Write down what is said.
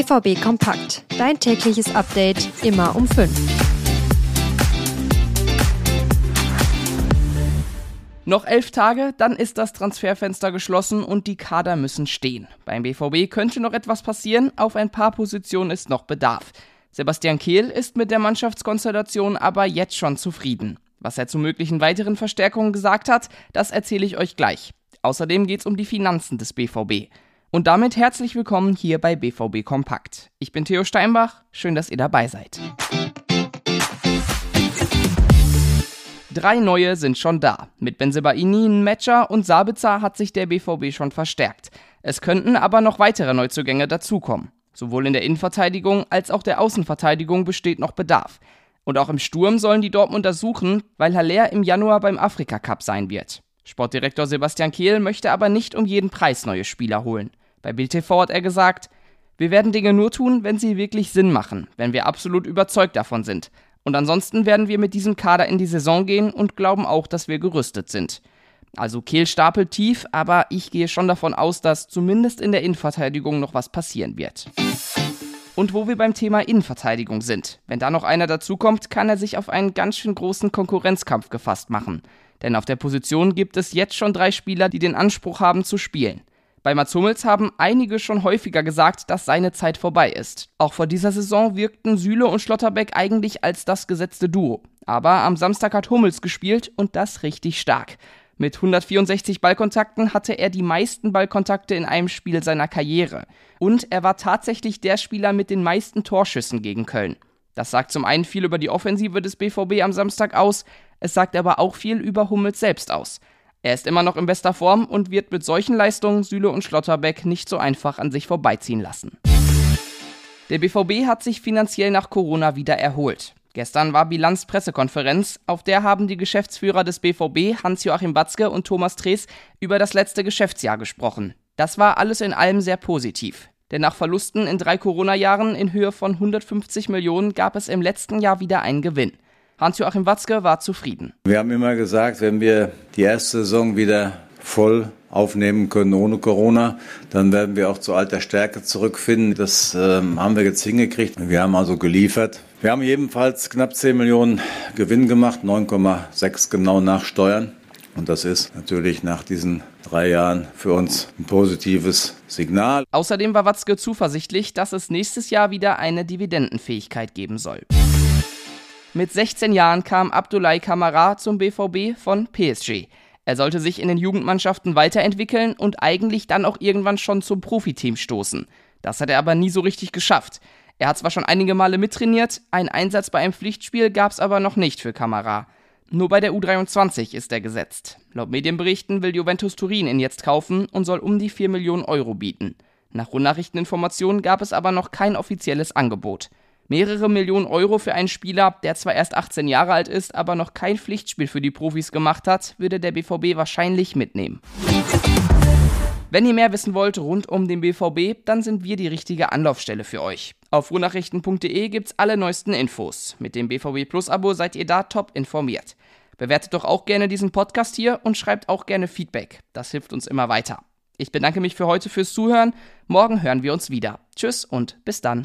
BVB Kompakt. Dein tägliches Update immer um 5. Noch elf Tage, dann ist das Transferfenster geschlossen und die Kader müssen stehen. Beim BVB könnte noch etwas passieren, auf ein paar Positionen ist noch Bedarf. Sebastian Kehl ist mit der Mannschaftskonstellation aber jetzt schon zufrieden. Was er zu möglichen weiteren Verstärkungen gesagt hat, das erzähle ich euch gleich. Außerdem geht es um die Finanzen des BVB. Und damit herzlich willkommen hier bei BVB Kompakt. Ich bin Theo Steinbach, schön, dass ihr dabei seid. Drei neue sind schon da. Mit Benzebaini, Matcher und Sabitzer hat sich der BVB schon verstärkt. Es könnten aber noch weitere Neuzugänge dazukommen. Sowohl in der Innenverteidigung als auch der Außenverteidigung besteht noch Bedarf. Und auch im Sturm sollen die Dortmunder suchen, weil Haller im Januar beim Afrika Cup sein wird. Sportdirektor Sebastian Kehl möchte aber nicht um jeden Preis neue Spieler holen. Bei Bild TV hat er gesagt, wir werden Dinge nur tun, wenn sie wirklich Sinn machen, wenn wir absolut überzeugt davon sind. Und ansonsten werden wir mit diesem Kader in die Saison gehen und glauben auch, dass wir gerüstet sind. Also Kehl stapelt tief, aber ich gehe schon davon aus, dass zumindest in der Innenverteidigung noch was passieren wird. Und wo wir beim Thema Innenverteidigung sind, wenn da noch einer dazukommt, kann er sich auf einen ganz schön großen Konkurrenzkampf gefasst machen. Denn auf der Position gibt es jetzt schon drei Spieler, die den Anspruch haben zu spielen. Bei Mats Hummels haben einige schon häufiger gesagt, dass seine Zeit vorbei ist. Auch vor dieser Saison wirkten Süle und Schlotterbeck eigentlich als das gesetzte Duo. Aber am Samstag hat Hummels gespielt und das richtig stark. Mit 164 Ballkontakten hatte er die meisten Ballkontakte in einem Spiel seiner Karriere. Und er war tatsächlich der Spieler mit den meisten Torschüssen gegen Köln. Das sagt zum einen viel über die Offensive des BVB am Samstag aus, es sagt aber auch viel über Hummels selbst aus. Er ist immer noch in bester Form und wird mit solchen Leistungen Süle und Schlotterbeck nicht so einfach an sich vorbeiziehen lassen. Der BVB hat sich finanziell nach Corona wieder erholt. Gestern war Bilanzpressekonferenz, auf der haben die Geschäftsführer des BVB, Hans-Joachim Batzke und Thomas Trees, über das letzte Geschäftsjahr gesprochen. Das war alles in allem sehr positiv. Denn nach Verlusten in drei Corona-Jahren in Höhe von 150 Millionen gab es im letzten Jahr wieder einen Gewinn. Hans-Joachim Watzke war zufrieden. Wir haben immer gesagt, wenn wir die erste Saison wieder voll aufnehmen können ohne Corona, dann werden wir auch zu alter Stärke zurückfinden. Das ähm, haben wir jetzt hingekriegt. Wir haben also geliefert. Wir haben jedenfalls knapp 10 Millionen Gewinn gemacht, 9,6 genau nach Steuern. Und das ist natürlich nach diesen drei Jahren für uns ein positives Signal. Außerdem war Watzke zuversichtlich, dass es nächstes Jahr wieder eine Dividendenfähigkeit geben soll. Mit 16 Jahren kam Abdoulaye Kamara zum BVB von PSG. Er sollte sich in den Jugendmannschaften weiterentwickeln und eigentlich dann auch irgendwann schon zum Profiteam stoßen. Das hat er aber nie so richtig geschafft. Er hat zwar schon einige Male mittrainiert, einen Einsatz bei einem Pflichtspiel gab es aber noch nicht für Kamara. Nur bei der U23 ist er gesetzt. Laut Medienberichten will Juventus Turin ihn jetzt kaufen und soll um die 4 Millionen Euro bieten. Nach Rundnachrichteninformationen gab es aber noch kein offizielles Angebot. Mehrere Millionen Euro für einen Spieler, der zwar erst 18 Jahre alt ist, aber noch kein Pflichtspiel für die Profis gemacht hat, würde der BVB wahrscheinlich mitnehmen. Wenn ihr mehr wissen wollt rund um den BVB, dann sind wir die richtige Anlaufstelle für euch. Auf ruhnachrichten.de gibt's alle neuesten Infos. Mit dem BVB Plus Abo seid ihr da top informiert. Bewertet doch auch gerne diesen Podcast hier und schreibt auch gerne Feedback. Das hilft uns immer weiter. Ich bedanke mich für heute fürs Zuhören. Morgen hören wir uns wieder. Tschüss und bis dann.